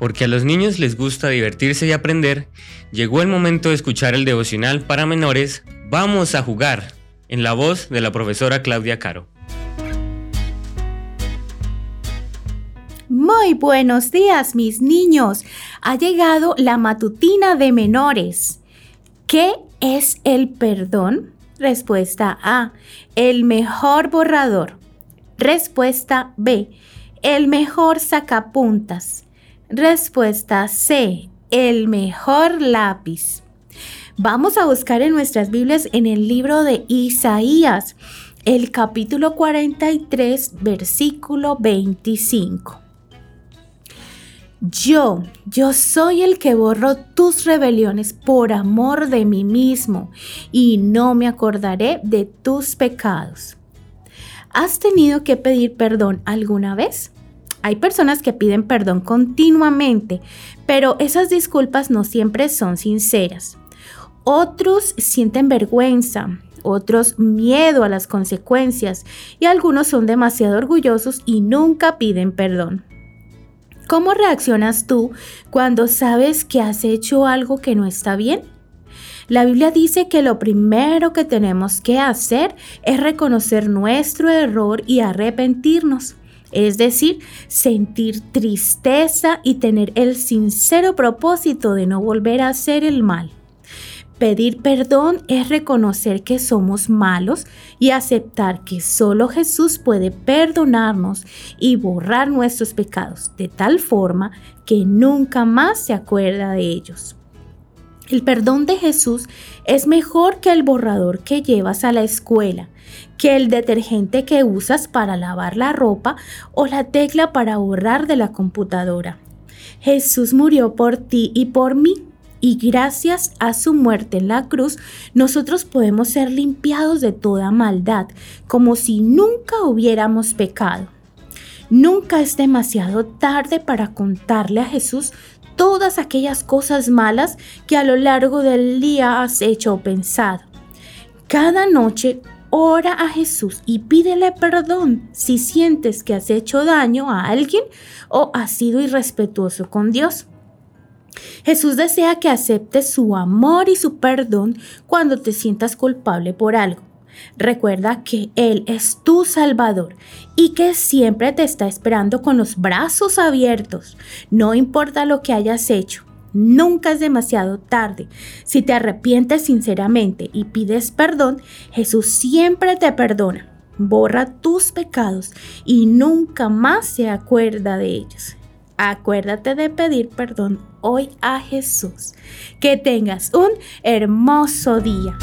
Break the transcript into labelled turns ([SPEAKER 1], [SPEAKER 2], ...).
[SPEAKER 1] porque a los niños les gusta divertirse y aprender, llegó el momento de escuchar el devocional para menores Vamos a jugar, en la voz de la profesora Claudia Caro.
[SPEAKER 2] Muy buenos días, mis niños. Ha llegado la matutina de menores. ¿Qué es el perdón? Respuesta A. El mejor borrador. Respuesta B. El mejor sacapuntas. Respuesta C. El mejor lápiz. Vamos a buscar en nuestras Biblias en el libro de Isaías, el capítulo 43, versículo 25. Yo, yo soy el que borro tus rebeliones por amor de mí mismo y no me acordaré de tus pecados. ¿Has tenido que pedir perdón alguna vez? Hay personas que piden perdón continuamente, pero esas disculpas no siempre son sinceras. Otros sienten vergüenza, otros miedo a las consecuencias y algunos son demasiado orgullosos y nunca piden perdón. ¿Cómo reaccionas tú cuando sabes que has hecho algo que no está bien? La Biblia dice que lo primero que tenemos que hacer es reconocer nuestro error y arrepentirnos es decir, sentir tristeza y tener el sincero propósito de no volver a hacer el mal. Pedir perdón es reconocer que somos malos y aceptar que solo Jesús puede perdonarnos y borrar nuestros pecados de tal forma que nunca más se acuerda de ellos. El perdón de Jesús es mejor que el borrador que llevas a la escuela, que el detergente que usas para lavar la ropa o la tecla para borrar de la computadora. Jesús murió por ti y por mí. Y gracias a su muerte en la cruz, nosotros podemos ser limpiados de toda maldad, como si nunca hubiéramos pecado. Nunca es demasiado tarde para contarle a Jesús todas aquellas cosas malas que a lo largo del día has hecho o pensado. Cada noche ora a Jesús y pídele perdón si sientes que has hecho daño a alguien o has sido irrespetuoso con Dios. Jesús desea que aceptes su amor y su perdón cuando te sientas culpable por algo. Recuerda que Él es tu Salvador y que siempre te está esperando con los brazos abiertos. No importa lo que hayas hecho, nunca es demasiado tarde. Si te arrepientes sinceramente y pides perdón, Jesús siempre te perdona, borra tus pecados y nunca más se acuerda de ellos. Acuérdate de pedir perdón hoy a Jesús. Que tengas un hermoso día.